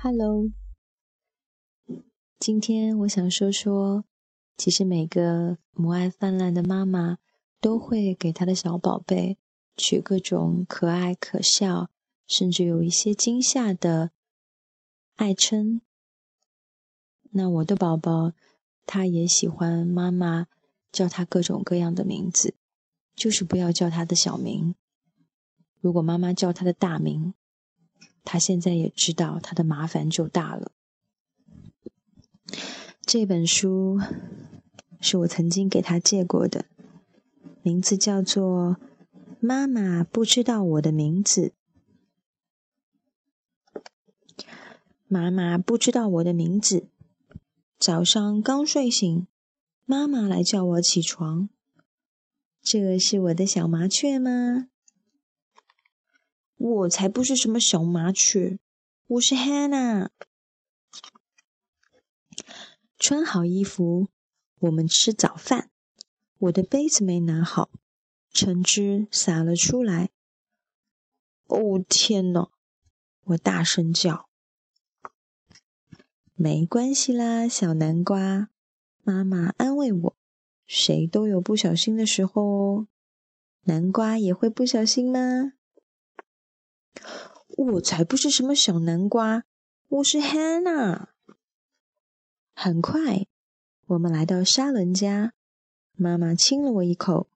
Hello，今天我想说说，其实每个母爱泛滥的妈妈都会给她的小宝贝取各种可爱、可笑，甚至有一些惊吓的爱称。那我的宝宝，他也喜欢妈妈叫他各种各样的名字，就是不要叫他的小名。如果妈妈叫他的大名，他现在也知道他的麻烦就大了。这本书是我曾经给他借过的，名字叫做《妈妈不知道我的名字》。妈妈不知道我的名字。早上刚睡醒，妈妈来叫我起床。这是我的小麻雀吗？我才不是什么小麻雀，我是 Hannah。穿好衣服，我们吃早饭。我的杯子没拿好，橙汁洒了出来。哦天哪！我大声叫。没关系啦，小南瓜。妈妈安慰我：“谁都有不小心的时候哦，南瓜也会不小心吗？”我才不是什么小南瓜，我是 Hannah。很快，我们来到沙伦家，妈妈亲了我一口。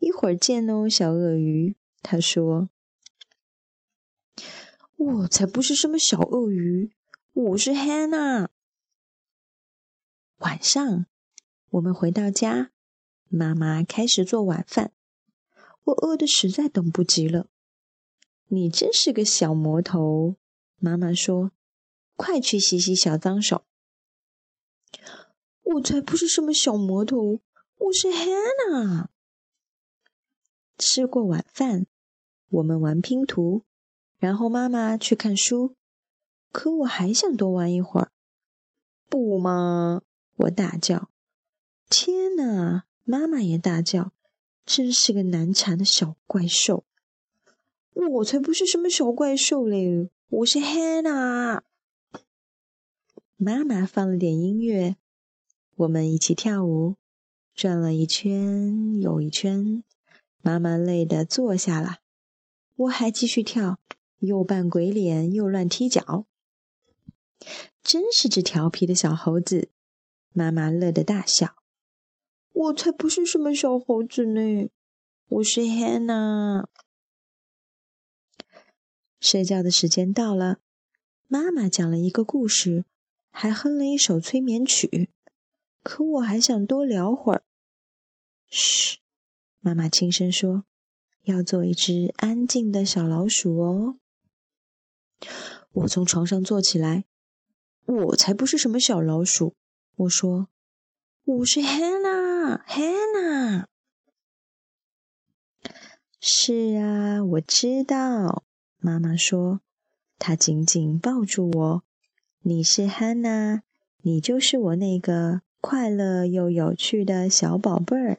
一会儿见哦，小鳄鱼。她说：“我才不是什么小鳄鱼，我是 Hannah。”晚上，我们回到家，妈妈开始做晚饭，我饿得实在等不及了。你真是个小魔头，妈妈说：“快去洗洗小脏手。”我才不是什么小魔头，我是 Hannah。吃过晚饭，我们玩拼图，然后妈妈去看书。可我还想多玩一会儿，不吗？我大叫：“天哪！”妈妈也大叫：“真是个难缠的小怪兽。”我才不是什么小怪兽嘞！我是 Hannah。妈妈放了点音乐，我们一起跳舞，转了一圈又一圈。妈妈累得坐下了，我还继续跳，又扮鬼脸又乱踢脚。真是只调皮的小猴子！妈妈乐得大笑。我才不是什么小猴子呢！我是 Hannah。睡觉的时间到了，妈妈讲了一个故事，还哼了一首催眠曲。可我还想多聊会儿。嘘，妈妈轻声说：“要做一只安静的小老鼠哦。”我从床上坐起来，我才不是什么小老鼠。我说：“我是 Hannah，Hannah。”是啊，我知道。妈妈说：“她紧紧抱住我，你是汉娜，你就是我那个快乐又有趣的小宝贝儿。”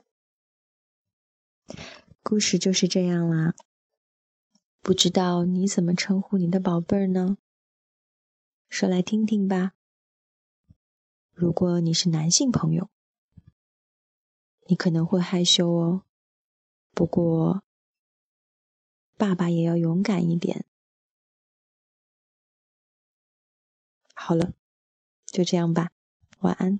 故事就是这样啦。不知道你怎么称呼你的宝贝儿呢？说来听听吧。如果你是男性朋友，你可能会害羞哦。不过。爸爸也要勇敢一点。好了，就这样吧，晚安。